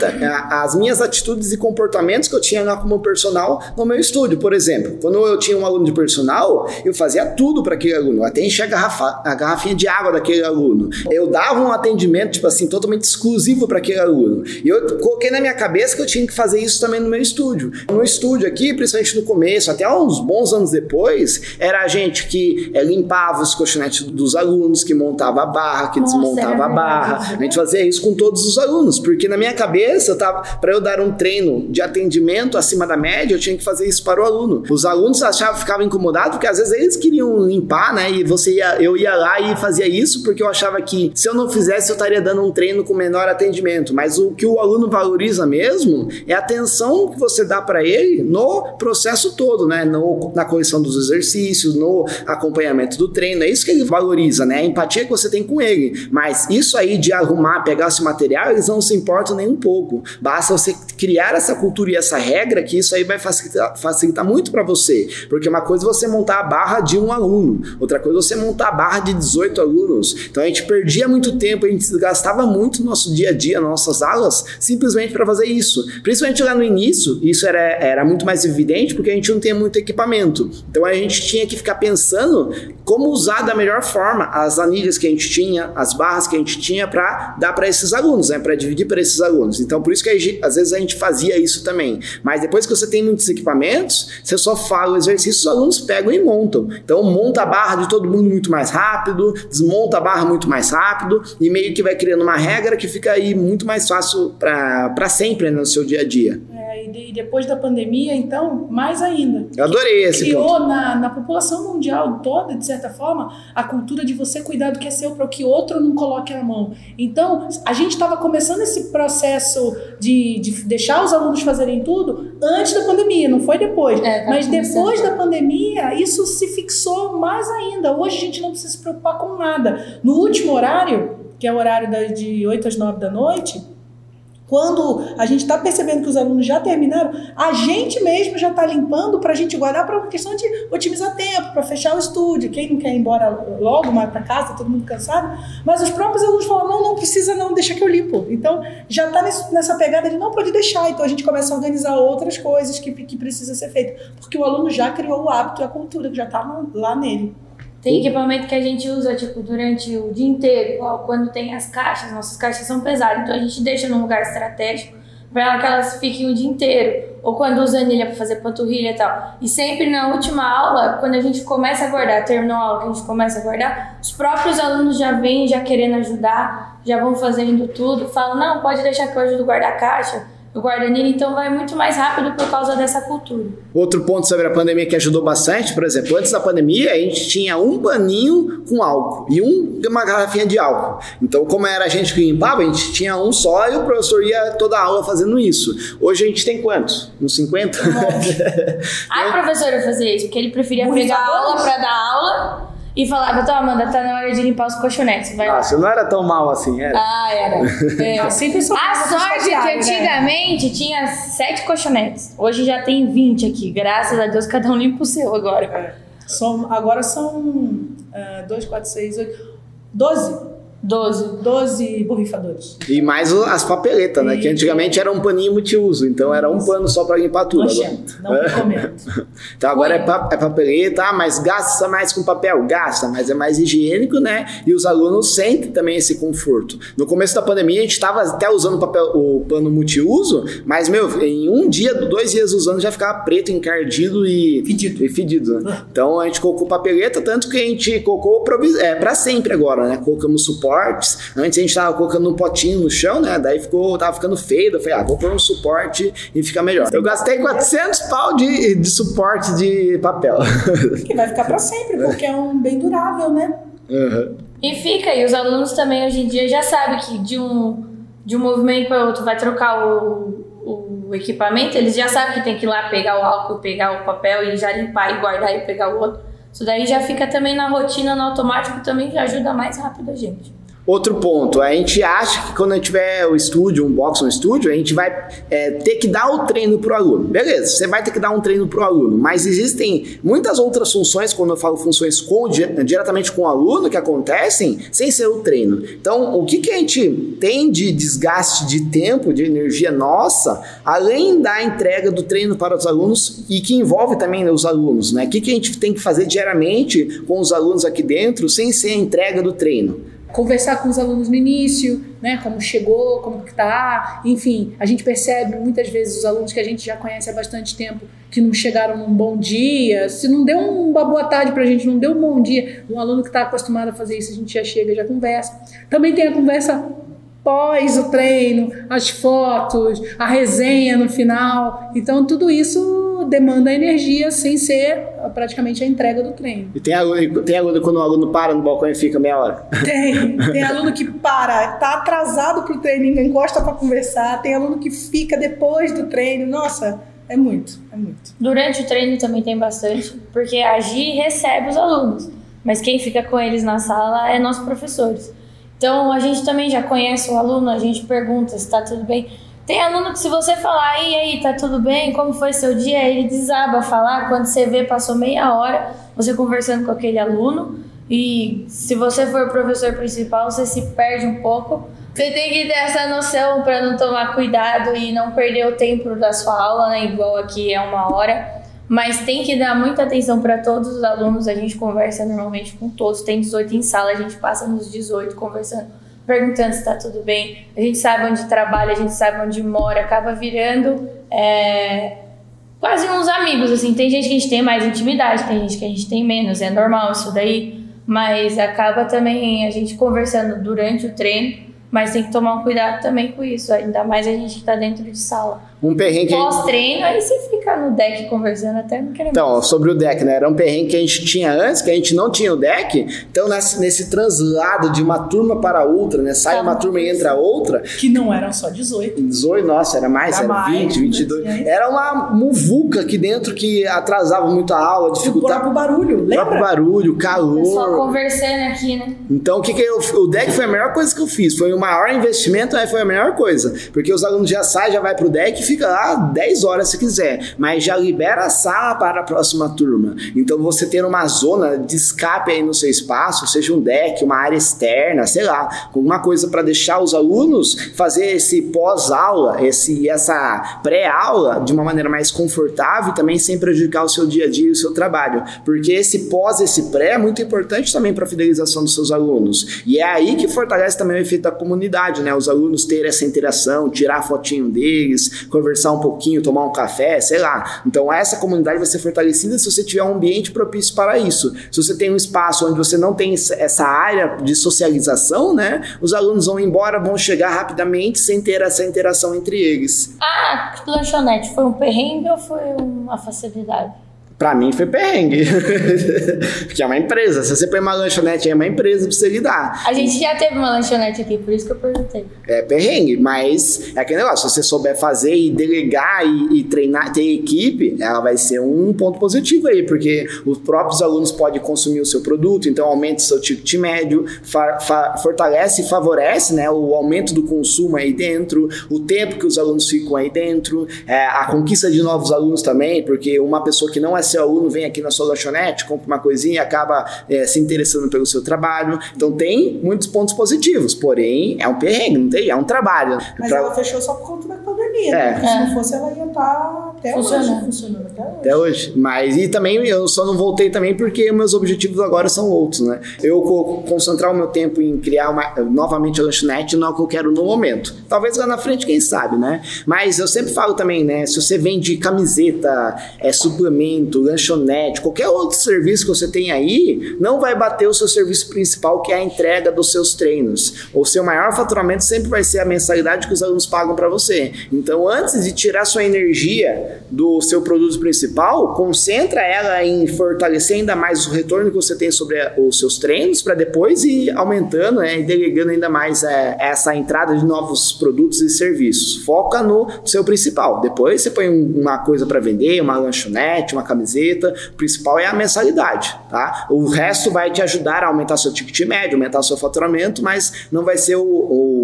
as minhas atitudes e comportamentos que eu tinha lá como personal no meu estúdio. Por exemplo, quando eu tinha um aluno de personal, eu fazia tudo para aquele aluno. Até encher a, garrafa, a garrafinha de água daquele aluno. Eu dava um atendimento, tipo assim, totalmente exclusivo para aquele aluno. E eu coloquei na minha cabeça que eu tinha que fazer isso também no meu estúdio. No estúdio aqui, principalmente no começo, até uns bons anos depois, era a gente que é, limpava os colchonetes dos alunos, que montava a barra, que Nossa, desmontava a barra. A gente fazia isso com todos os alunos, porque na minha cabeça, para eu dar um treino de atendimento acima da média, eu tinha que fazer isso para o aluno. Os alunos achavam, ficavam incomodados, porque às vezes eles queriam limpar, né? E você ia, eu ia lá e fazia isso, porque eu achava que se eu não fizesse, eu estaria dando um treino com menor atendimento. Mas o que o aluno valoriza mesmo é a atenção que você dá para ele no processo todo, né? No, na correção dos exercícios, no acompanhamento do treino. É isso que ele valoriza, né? A empatia que você tem com ele. Mas isso aí de arrumar, pegar esse material, eles não se importam nem um pouco. Basta você criar essa cultura e essa regra que isso aí vai facilitar, facilitar muito para você. Porque uma coisa é você montar a barra de um aluno, outra coisa é você montar a barra de 18 alunos. Então a gente perdia muito tempo, a gente gastava muito no nosso dia a dia, nossas aulas, simplesmente para fazer isso. Principalmente lá no início, isso era, era muito mais evidente porque a gente não tinha muito equipamento. Então a gente tinha que ficar pensando como usar da melhor forma as anilhas que a gente tinha, as barras que a gente tinha para dar para esses alunos, né, para dividir para esses alunos. Então por isso que gente, às vezes a gente fazia isso também. Mas depois que você tem muitos equipamentos, você só fala o exercício, os alunos pegam e montam. Então monta a barra de todo mundo muito mais rápido, desmonta a barra muito mais rápido e meio que vai criando uma regra que fica aí muito mais fácil para sempre né, no seu dia a dia. É, e depois da pandemia, então, mais ainda. Eu adorei esse Criou na, na população mundial toda, de certa forma, a cultura de você cuidar do que é seu para que outro não coloque a mão. Então, a gente estava começando esse processo de, de deixar os alunos fazerem tudo antes da pandemia, não foi depois. É, tá Mas depois da pandemia, isso se fixou mais ainda. Hoje a gente não precisa se preocupar com nada. No último horário, que é o horário de 8 às 9 da noite, quando a gente está percebendo que os alunos já terminaram, a gente mesmo já está limpando para a gente guardar para uma questão de otimizar tempo, para fechar o estúdio. Quem não quer ir embora logo, mais para casa, todo mundo cansado. Mas os próprios alunos falam: não, não precisa, não, deixa que eu limpo. Então já está nessa pegada de não pode deixar. Então a gente começa a organizar outras coisas que, que precisa ser feito. Porque o aluno já criou o hábito e a cultura que já está lá nele. Tem equipamento que a gente usa, tipo, durante o dia inteiro, igual quando tem as caixas, nossas caixas são pesadas, então a gente deixa num lugar estratégico para que elas fiquem o dia inteiro. Ou quando usa anilha para fazer panturrilha e tal. E sempre na última aula, quando a gente começa a guardar, terminou a aula que a gente começa a guardar, os próprios alunos já vêm já querendo ajudar, já vão fazendo tudo, falam, não, pode deixar que eu ajudo a guardar a caixa o guardanino, então vai muito mais rápido por causa dessa cultura. Outro ponto sobre a pandemia que ajudou bastante, por exemplo, antes da pandemia a gente tinha um paninho com álcool e um, uma garrafinha de álcool. Então, como era a gente que limpava, a gente tinha um só e o professor ia toda a aula fazendo isso. Hoje a gente tem quantos? Uns 50? a professora fazia isso, porque ele preferia Muito pegar a aula para dar aula e falava, então Amanda, tá na hora de limpar os colchonetes. Vai Nossa, não era tão mal assim, era? Ah, era. É. a sorte é que né? antigamente né? tinha sete colchonetes. Hoje já tem 20 aqui. Graças a Deus, cada um limpa o seu agora. É. Som, agora são uh, dois, quatro, seis, oito, doze. 12. 12 borrifadores. E mais as papeletas, né? Que antigamente era um paninho multiuso, então era um pano só para limpar tudo. Nojento, não é. recomendo. então agora é, pa é papeleta, ah, mas gasta mais com papel? Gasta, mas é mais higiênico, né? E os alunos sentem também esse conforto. No começo da pandemia a gente estava até usando papel, o pano multiuso, mas, meu, em um dia, dois dias usando já ficava preto, encardido e fedido. E fedido né? Então a gente colocou papeleta, tanto que a gente colocou é, para sempre agora, né? Colocamos suporte suportes. Antes a gente tava colocando um potinho no chão, né? Daí ficou, tava ficando feio. Eu falei, ah, vou pôr um suporte e fica melhor. Eu gastei 400 pau de, de suporte de papel. Que vai ficar para sempre, porque é um bem durável, né? Uhum. E fica, e os alunos também hoje em dia já sabem que de um, de um movimento para outro vai trocar o, o equipamento, eles já sabem que tem que ir lá pegar o álcool, pegar o papel e já limpar e guardar e pegar o outro. Isso daí já fica também na rotina, no automático, também já ajuda mais rápido a gente. Outro ponto, a gente acha que quando a gente tiver o estúdio, um box, um estúdio, a gente vai é, ter que dar o treino para o aluno. Beleza, você vai ter que dar um treino para o aluno, mas existem muitas outras funções, quando eu falo funções com, diretamente com o aluno, que acontecem sem ser o treino. Então, o que, que a gente tem de desgaste de tempo, de energia nossa, além da entrega do treino para os alunos e que envolve também os alunos, né? O que, que a gente tem que fazer diariamente com os alunos aqui dentro sem ser a entrega do treino? Conversar com os alunos no início, né, como chegou, como que tá, enfim, a gente percebe muitas vezes os alunos que a gente já conhece há bastante tempo que não chegaram num bom dia, se não deu uma boa tarde pra gente, não deu um bom dia, um aluno que está acostumado a fazer isso, a gente já chega, já conversa. Também tem a conversa pós o treino, as fotos, a resenha no final. Então, tudo isso demanda energia sem ser praticamente a entrega do treino. E tem aluno, tem aluno quando o aluno para no balcão e fica meia hora? Tem. Tem aluno que para, tá atrasado pro treino, encosta para conversar. Tem aluno que fica depois do treino. Nossa, é muito, é muito. Durante o treino também tem bastante, porque a Gi recebe os alunos, mas quem fica com eles na sala é nossos professores. Então a gente também já conhece o aluno, a gente pergunta se está tudo bem. Tem aluno que se você falar, e aí, tá tudo bem? Como foi seu dia? Ele desaba a falar. Quando você vê, passou meia hora você conversando com aquele aluno. E se você for professor principal, você se perde um pouco. Você tem que ter essa noção para não tomar cuidado e não perder o tempo da sua aula, né? Igual aqui é uma hora. Mas tem que dar muita atenção para todos os alunos. A gente conversa normalmente com todos. Tem 18 em sala, a gente passa nos 18 conversando, perguntando se está tudo bem. A gente sabe onde trabalha, a gente sabe onde mora. Acaba virando é, quase uns amigos. Assim, tem gente que a gente tem mais intimidade, tem gente que a gente tem menos. É normal isso daí. Mas acaba também a gente conversando durante o treino. Mas tem que tomar um cuidado também com isso, ainda mais a gente que está dentro de sala. Um perrengue. Pós-treino, aí você fica no deck conversando até não querer Então, mais. sobre o deck, né? Era um perrengue que a gente tinha antes, que a gente não tinha o deck. Então, nesse, nesse translado de uma turma para outra, né? Sai tá. uma turma e entra outra. Que não eram só 18. 18, nossa, era mais, era, era mais, 20, 22. Né? Era uma muvuca aqui dentro que atrasava muito a aula, dificultava. O próprio barulho, lembra? O próprio barulho, calor. Só conversando aqui, né? Então, o que que eu, o deck foi a melhor coisa que eu fiz. Foi o maior investimento, aí foi a melhor coisa. Porque os alunos já saem, já vai pro deck e fica lá 10 10 horas se quiser, mas já libera a sala para a próxima turma. Então você ter uma zona de escape aí no seu espaço, seja um deck, uma área externa, sei lá, alguma coisa para deixar os alunos fazer esse pós-aula, esse essa pré-aula de uma maneira mais confortável e também sem prejudicar o seu dia a dia e o seu trabalho, porque esse pós, esse pré é muito importante também para a fidelização dos seus alunos. E é aí que fortalece também o efeito da comunidade, né? Os alunos terem essa interação, tirar fotinho deles, conversar um pouquinho tomar um café, sei lá. Então essa comunidade vai ser fortalecida se você tiver um ambiente propício para isso. Se você tem um espaço onde você não tem essa área de socialização, né? Os alunos vão embora, vão chegar rapidamente sem ter essa interação entre eles. Ah, lanchonete foi um perrengue ou foi uma facilidade? Pra mim foi perrengue. Porque é uma empresa. Se você põe uma lanchonete é uma empresa pra você lidar. A gente já teve uma lanchonete aqui, por isso que eu perguntei. É perrengue, mas é aquele negócio. Se você souber fazer e delegar e, e treinar, ter equipe, ela vai ser um ponto positivo aí, porque os próprios alunos podem consumir o seu produto, então aumenta o seu ticket médio, fortalece e favorece né, o aumento do consumo aí dentro, o tempo que os alunos ficam aí dentro, é, a conquista de novos alunos também, porque uma pessoa que não é seu aluno vem aqui na sua lanchonete, compra uma coisinha e acaba é, se interessando pelo seu trabalho. Então tem muitos pontos positivos, porém é um perrengue, não tem? É um trabalho. Mas ela fechou só por conta da pandemia, né? é. né? Se não fosse, ela ia estar tá até funcionando. hoje funcionando até hoje. Até hoje. Mas e também eu só não voltei também porque meus objetivos agora são outros, né? Eu concentrar o meu tempo em criar uma, novamente a lanchonete não é o que eu quero no momento. Talvez lá na frente, quem sabe, né? Mas eu sempre falo também, né? Se você vende camiseta, é, suplemento, lanchonete, qualquer outro serviço que você tem aí, não vai bater o seu serviço principal, que é a entrega dos seus treinos. O seu maior faturamento sempre vai ser a mensalidade que os alunos pagam para você. Então, antes de tirar sua energia do seu produto principal, concentra ela em fortalecer ainda mais o retorno que você tem sobre os seus treinos, para depois ir aumentando né, e delegando ainda mais é, essa entrada de novos produtos e serviços. Foca no seu principal. Depois você põe uma coisa para vender, uma lanchonete, uma camiseta o principal é a mensalidade, tá? O resto vai te ajudar a aumentar seu ticket médio, aumentar seu faturamento, mas não vai ser o, o,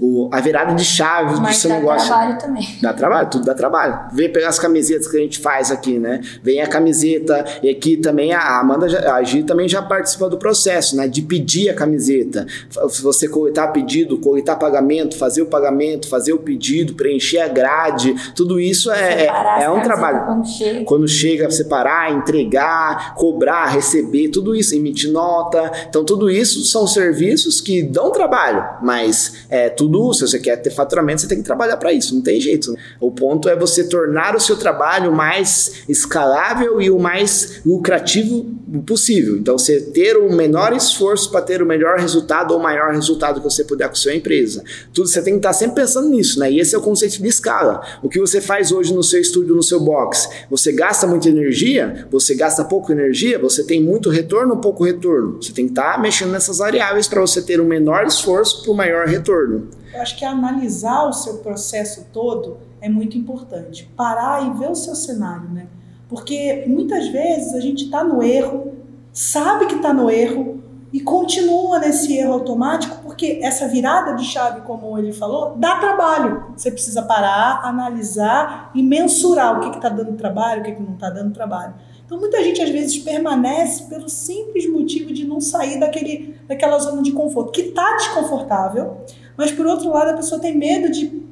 o a virada de chave mas do seu negócio. Dá trabalho também. Dá trabalho, tudo dá trabalho. Vem pegar as camisetas que a gente faz aqui, né? Vem a camiseta, e aqui também a Amanda, a Gi também já participa do processo, né? De pedir a camiseta. Se você coletar pedido, coletar pagamento, fazer o pagamento, fazer o pedido, preencher a grade, tudo isso é, é, é um trabalho. Quando chega. Quando chega, você separar, entregar, cobrar, receber, tudo isso, emitir nota. Então, tudo isso são serviços que dão trabalho, mas é tudo, se você quer ter faturamento, você tem que trabalhar para isso, não tem jeito. O ponto é você tornar o seu trabalho mais escalável e o mais lucrativo possível. Então, você ter o menor esforço para ter o melhor resultado ou o maior resultado que você puder com a sua empresa. Tudo você tem que estar sempre pensando nisso, né? E esse é o conceito de escala. O que você faz hoje no seu estúdio, no seu box, você gasta muita energia você gasta pouco energia, você tem muito retorno ou pouco retorno. Você tem que estar tá mexendo nessas variáveis para você ter um menor esforço para o maior retorno. Eu acho que analisar o seu processo todo é muito importante. Parar e ver o seu cenário, né? Porque muitas vezes a gente está no erro, sabe que está no erro, e continua nesse erro automático, porque essa virada de chave, como ele falou, dá trabalho. Você precisa parar, analisar e mensurar o que está dando trabalho, o que, que não está dando trabalho. Então, muita gente às vezes permanece pelo simples motivo de não sair daquele, daquela zona de conforto, que está desconfortável, mas por outro lado a pessoa tem medo de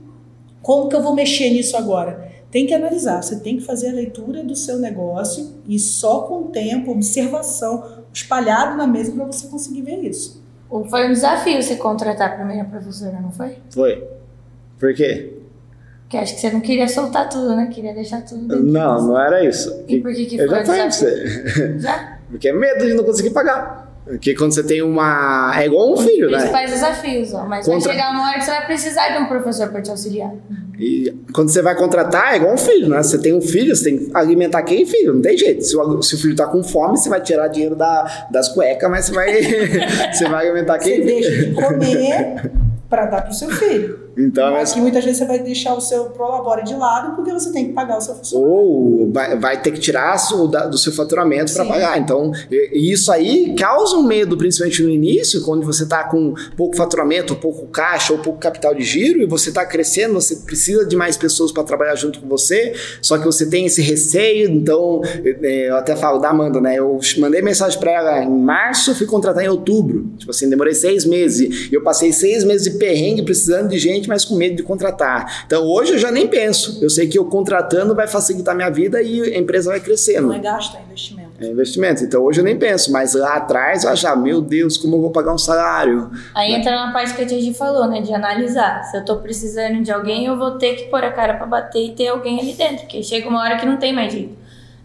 como que eu vou mexer nisso agora. Tem que analisar, você tem que fazer a leitura do seu negócio e só com o tempo, observação, espalhado na mesa para você conseguir ver isso. Foi um desafio você contratar a primeira professora, não foi? Foi. Por quê? Porque acho que você não queria soltar tudo, né? Queria deixar tudo dentro. Não, não era isso. E por que, que Eu foi já um falei pra desafio? você. Já? Porque é medo de não conseguir pagar. Porque quando você tem uma. É igual um filho, né? Principais desafios, ó. Mas Contra- vai chegar uma hora que você vai precisar de um professor para te auxiliar. E quando você vai contratar, é igual um filho, né? Você tem um filho, você tem que alimentar quem filho, não tem jeito. Se o, se o filho tá com fome, você vai tirar dinheiro da, das cuecas, mas você vai, você vai alimentar Você quem deixa de comer para dar para o seu filho. Então, Mas mas, que muitas vezes você vai deixar o seu prolabore de lado porque você tem que pagar o seu funcionário. ou vai, vai ter que tirar do seu faturamento para pagar. Então, isso aí causa um medo, principalmente no início, quando você está com pouco faturamento, ou pouco caixa, ou pouco capital de giro, e você está crescendo, você precisa de mais pessoas para trabalhar junto com você, só que você tem esse receio. Então, eu até falo da Amanda, né? Eu mandei mensagem para ela em março, fui contratar em outubro. Tipo assim, demorei seis meses. E eu passei seis meses de perrengue precisando de gente, mas com medo de contratar. Então, hoje eu já nem penso. Eu sei que eu contratando vai facilitar minha vida e a empresa vai crescendo. Não é gasto, é investimento. É investimento. Então hoje eu nem penso, mas lá atrás eu achava, meu Deus, como eu vou pagar um salário? Aí entra na parte que a Titi falou, né? De analisar. Se eu tô precisando de alguém, eu vou ter que pôr a cara pra bater e ter alguém ali dentro. Porque chega uma hora que não tem mais jeito.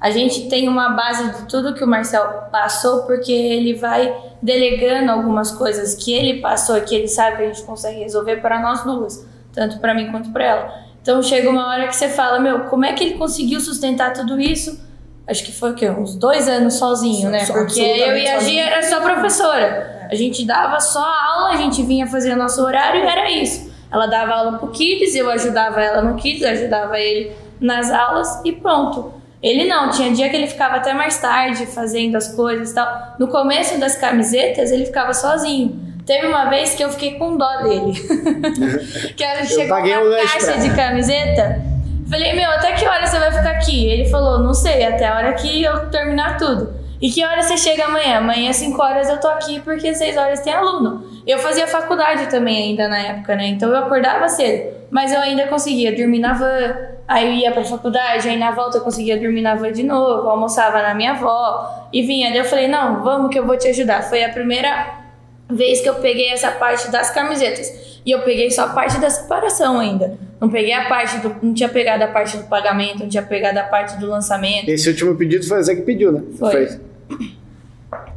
A gente tem uma base de tudo que o Marcel passou, porque ele vai delegando algumas coisas que ele passou e que ele sabe que a gente consegue resolver para nós duas, tanto para mim quanto para ela. Então chega uma hora que você fala, meu, como é que ele conseguiu sustentar tudo isso? Acho que foi o quê? Uns dois anos sozinho, né? Só- Porque eu e a Gia era só professora. A gente dava só aula, a gente vinha fazer nosso horário e era isso. Ela dava aula pro Kids, eu ajudava ela no Kids, ajudava ele nas aulas e pronto. Ele não, tinha dia que ele ficava até mais tarde fazendo as coisas e tal. No começo das camisetas, ele ficava sozinho. Teve uma vez que eu fiquei com dó dele. que a gente chegou uma um caixa de camiseta. Falei, meu, até que hora você vai ficar aqui? Ele falou, não sei, até a hora que eu terminar tudo. E que hora você chega amanhã? Amanhã, às 5 horas, eu tô aqui porque 6 horas tem aluno. Eu fazia faculdade também ainda na época, né? Então eu acordava cedo. Mas eu ainda conseguia dormir na van, aí eu ia pra faculdade, aí na volta eu conseguia dormir na van de novo, almoçava na minha avó e vinha. Daí eu falei, não, vamos que eu vou te ajudar. Foi a primeira vez que eu peguei essa parte das camisetas. E eu peguei só a parte da separação ainda. Não peguei a parte do. Não tinha pegado a parte do pagamento, não tinha pegado a parte do lançamento. Esse último pedido foi você que pediu, né? Foi.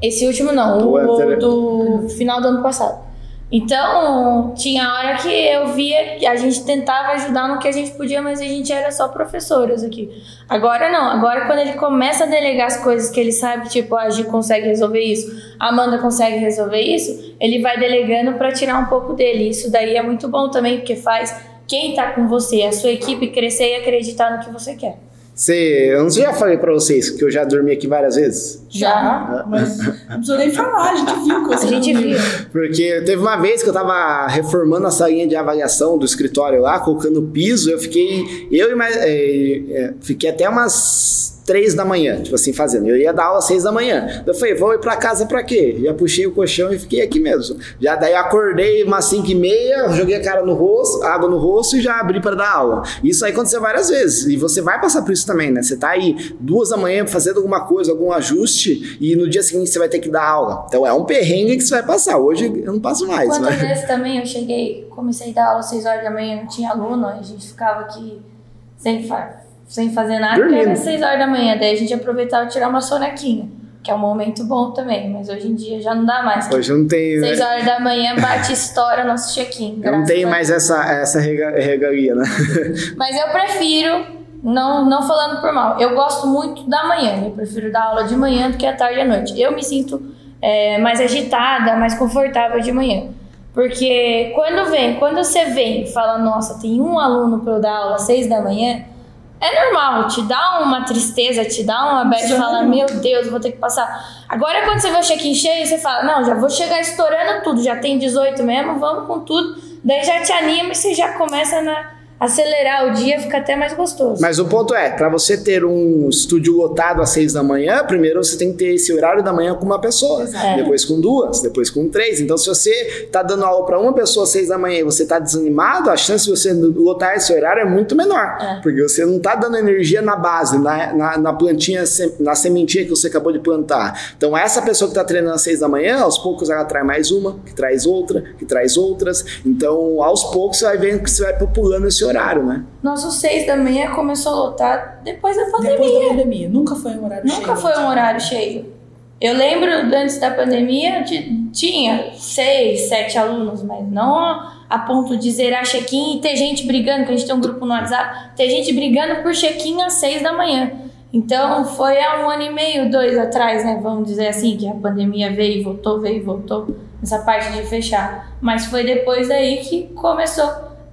Esse último não, O o, anterior. do final do ano passado. Então, tinha hora que eu via que a gente tentava ajudar no que a gente podia, mas a gente era só professoras aqui. Agora não, agora quando ele começa a delegar as coisas que ele sabe, tipo, a Gi consegue resolver isso, a Amanda consegue resolver isso, ele vai delegando para tirar um pouco dele. Isso daí é muito bom também, porque faz quem tá com você, a sua equipe crescer e acreditar no que você quer. Você, eu não sei, já falei pra vocês que eu já dormi aqui várias vezes. Já, mas não precisa nem falar, a gente viu que você A gente viu. Porque teve uma vez que eu tava reformando a salinha de avaliação do escritório lá, colocando piso, eu fiquei. Eu e mais. é, é, fiquei até umas três da manhã, tipo assim, fazendo. Eu ia dar aula às seis da manhã. Eu falei, vou ir pra casa pra quê? Já puxei o colchão e fiquei aqui mesmo. Já daí acordei umas cinco e meia, joguei a cara no rosto, água no rosto e já abri pra dar aula. Isso aí aconteceu várias vezes. E você vai passar por isso também, né? Você tá aí duas da manhã fazendo alguma coisa, algum ajuste, e no dia seguinte você vai ter que dar aula. Então é um perrengue que você vai passar. Hoje eu não passo mais. Quantas mas- vezes também eu cheguei, comecei a dar aula às 6 horas da manhã, não tinha aluno, a gente ficava aqui sem, fa sem fazer nada, Dormindo. era 6 horas da manhã, daí a gente aproveitava e tirar uma sonequinha, que é um momento bom também, mas hoje em dia já não dá mais. Hoje eu não tenho. 6 horas da manhã bate e estoura nosso check-in. Não a mais essa, essa rega- regalia, né? Mas eu prefiro, não, não falando por mal, eu gosto muito da manhã. Eu prefiro dar aula de manhã do que à tarde e à noite. Eu me sinto é, mais agitada, mais confortável de manhã. Porque quando vem, quando você vem e fala, nossa, tem um aluno para eu dar aula às seis da manhã, é normal, te dá uma tristeza, te dá uma bad, Sim. fala, meu Deus, vou ter que passar. Agora, quando você vê o check-in cheio, você fala, não, já vou chegar estourando tudo, já tem 18 mesmo, vamos com tudo. Daí já te anima e você já começa a acelerar o dia, fica até mais gostoso. Mas o ponto é, para você ter um estúdio lotado às seis da manhã, primeiro você tem que ter esse horário da manhã com uma pessoa, Exato. depois com duas, depois com três. Então, se você tá dando aula para uma pessoa às seis da manhã e você tá desanimado, a chance de você lotar esse horário é muito menor, É. porque você não tá dando energia na base, na, na, na plantinha, na sementinha que você acabou de plantar. Então, essa pessoa que tá treinando às seis da manhã, aos poucos ela traz mais uma, que traz outra, que traz outras. Então, aos poucos você vai vendo que você vai populando esse horário, né? Nosso 6 da manhã começou a lotar depois da pandemia. Depois da pandemia. Nunca foi um horário cheio. Nunca foi um horário cheio. Eu lembro antes da pandemia de, tinha seis, sete alunos, mas não a ponto de zerar check-in e ter gente brigando, que a gente tem um grupo no WhatsApp, ter gente brigando por check-in às seis da manhã. Então foi há um ano e meio, dois atrás, né? Vamos dizer assim, que a pandemia veio e voltou, veio e voltou, essa parte de fechar. Mas foi depois daí que começou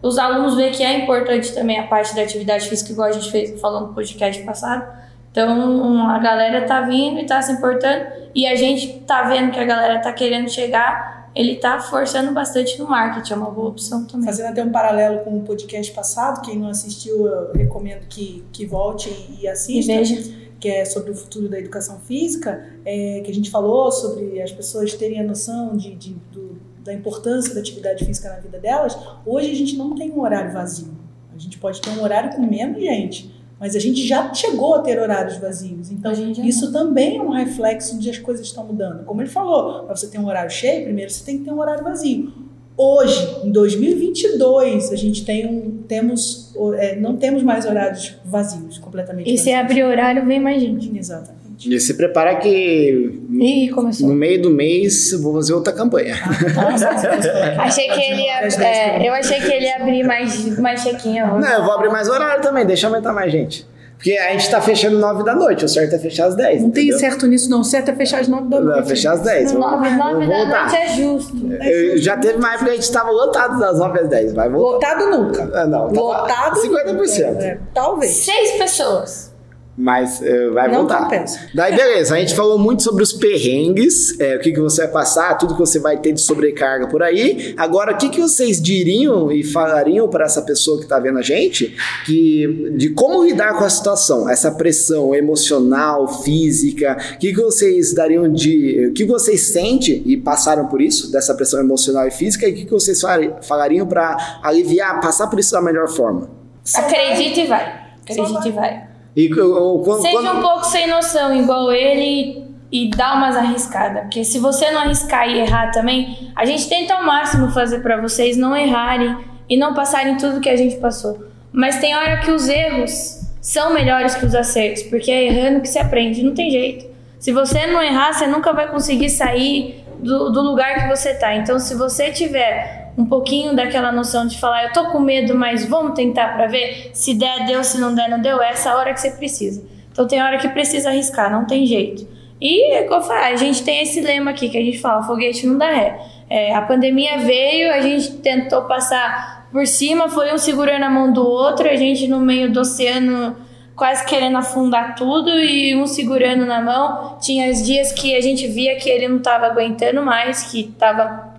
os alunos ver que é importante também a parte da atividade física, igual a gente fez falando no podcast passado. Então a galera tá vindo e tá se importando e a gente tá vendo que a galera tá querendo chegar, ele tá forçando bastante no marketing, é uma boa opção também. Fazendo até um paralelo com o podcast passado, quem não assistiu, eu recomendo que, que volte e E assista. veja, que é sobre o futuro da educação física, é, que a gente falou sobre as pessoas terem a noção de, de- do- da importância da atividade física na vida delas, hoje a gente não tem um horário vazio. A gente pode ter um horário com menos gente, mas a gente já chegou a ter horários vazios. Então, isso também é um reflexo de as coisas estão mudando. Como ele falou, para você ter um horário cheio, primeiro você tem que ter um horário vazio. Hoje, em 2022, a gente tem um, temos, é, não temos mais horários vazios, completamente e se vazios. abrir horário, vem mais gente. Exatamente. E se prepara que Ih, começou. no meio do mês eu vou fazer outra campanha. Achei que ele ia. é, eu achei que ele ia abrir mais, mais check-in. ó. Não, eu vou abrir mais horário também, deixa aumentar mais gente. Porque a gente tá fechando 9 da noite, o certo é fechar às 10. Não tem entendeu? certo nisso, não. O certo é fechar às nove da Não, noite. fechar às 10. No 9, 9 Vamos da voltar. noite é justo. Eu- já teve uma época que a gente tava lotado das 9 às 10. Vai voltar. Lotado nunca. Ah, não, Lotado 50%. nunca. É, talvez. Seis pessoas. Mas eh, vai Não voltar. compensa. Daí, beleza, a gente falou muito sobre os perrengues, é, o que, que você vai passar, tudo que você vai ter de sobrecarga por aí. Agora, o que, que vocês diriam e falariam para essa pessoa que está vendo a gente que, de como lidar com a situação, essa pressão emocional, física? O que, que vocês dariam de. O que vocês sentem e passaram por isso, dessa pressão emocional e física, e o que, que vocês fala- falariam para aliviar, passar por isso da melhor forma? Acredita e vai. Acredita e vai. E quando, Seja quando- um pouco sem noção, igual ele, e dá umas arriscadas. Porque se você não arriscar e errar também, a gente tenta ao máximo fazer pra vocês não errarem e não passarem tudo que a gente passou. Mas tem hora que os erros são melhores que os acertos, porque é errando que se aprende, não tem jeito. Se você não errar, você nunca vai conseguir sair do, do lugar que você tá. Então, se você tiver um pouquinho daquela noção de falar, eu tô com medo, mas vamos tentar pra ver, se der, deu, se não der, não deu, é essa hora que você precisa. Então, tem hora que precisa arriscar, não tem jeito. E, é eu a gente tem esse lema aqui que a gente fala, foguete não dá ré. É, a pandemia veio, a gente tentou passar por cima, foi um segurando a mão do outro, a gente no meio do oceano quase querendo afundar tudo e um segurando na mão. Tinha os dias que a gente via que ele não estava aguentando mais, que estava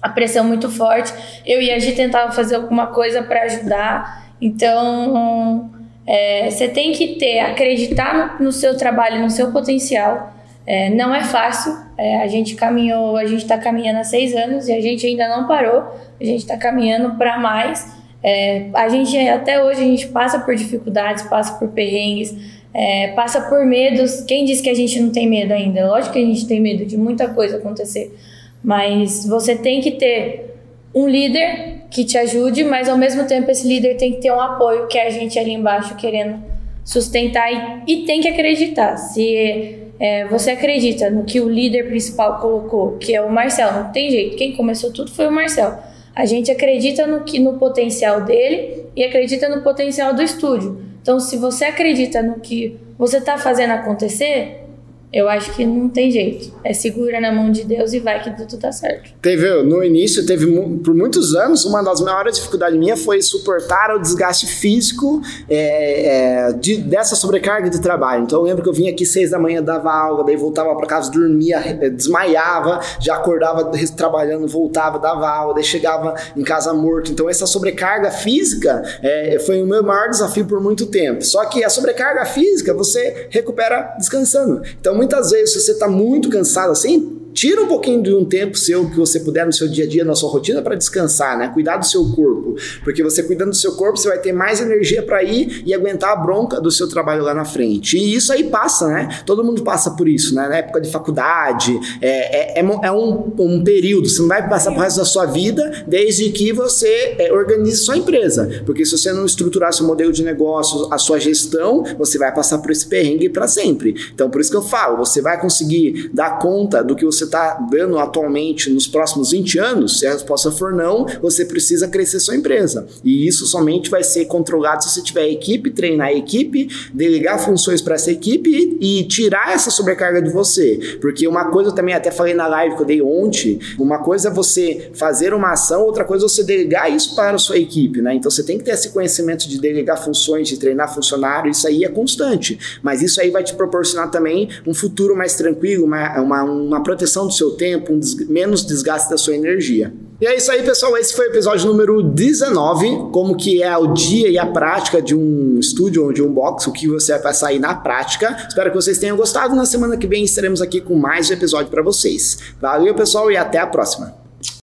a pressão muito forte. Eu e a Gi tentava fazer alguma coisa para ajudar. Então, é, você tem que ter, acreditar no, no seu trabalho, no seu potencial. É, não é fácil. É, a gente caminhou, a gente está caminhando há seis anos e a gente ainda não parou. A gente está caminhando para mais. É, a gente até hoje a gente passa por dificuldades, passa por perrengues, é, passa por medos. Quem disse que a gente não tem medo ainda? Lógico que a gente tem medo de muita coisa acontecer, mas você tem que ter um líder que te ajude, mas ao mesmo tempo esse líder tem que ter um apoio que é a gente ali embaixo querendo sustentar e, e tem que acreditar. Se é, você acredita no que o líder principal colocou, que é o Marcel, não tem jeito. Quem começou tudo foi o Marcel. A gente acredita no, que, no potencial dele e acredita no potencial do estúdio. Então, se você acredita no que você está fazendo acontecer, eu acho que não tem jeito. É segura na mão de Deus e vai que tudo tá certo. Teve, no início, teve por muitos anos, uma das maiores dificuldades minha foi suportar o desgaste físico é, é, de, dessa sobrecarga de trabalho. Então eu lembro que eu vinha aqui seis da manhã, dava aula, daí voltava para casa, dormia, é, desmaiava, já acordava trabalhando, voltava, dava aula, daí chegava em casa morto. Então essa sobrecarga física é, foi o meu maior desafio por muito tempo. Só que a sobrecarga física você recupera descansando. Então muitas vezes, se você está muito cansado assim, tira um pouquinho de um tempo seu que você puder no seu dia a dia, na sua rotina, para descansar, né? Cuidar do seu corpo. Porque você cuidando do seu corpo, você vai ter mais energia para ir e aguentar a bronca do seu trabalho lá na frente. E isso aí passa, né? Todo mundo passa por isso, né? Na época de faculdade, é, é, é, é um, um, período. Você não vai passar pro resto da sua vida desde que você é, organize sua empresa. Porque se você não estruturar seu modelo de negócio, a sua gestão, você vai passar por esse perrengue para sempre. Então, por isso que eu falo, você vai conseguir dar conta do que você está dando atualmente nos próximos 20 anos? Se a resposta for não, você precisa crescer sua empresa. E isso somente vai ser controlado se você tiver equipe, treinar a equipe, delegar funções para essa equipe e, e tirar essa sobrecarga de você. Porque uma coisa eu também até falei na live que eu dei ontem, uma coisa é você fazer uma ação, outra coisa é você delegar isso para a sua equipe, né? Então você tem que ter esse conhecimento de delegar funções, de treinar funcionário, isso aí é constante. Mas isso aí vai te proporcionar também um futuro mais tranquilo, uma, uma, uma proteção do seu tempo, um des menos desgaste da sua energia. E é isso aí, pessoal. Esse foi o episódio número 19, como que é o dia e a prática de um estúdio ou de um box, o que você vai passar aí na prática. Espero que vocês tenham gostado. Na semana que vem estaremos aqui com mais um episódio para vocês. Valeu, pessoal, e até a próxima.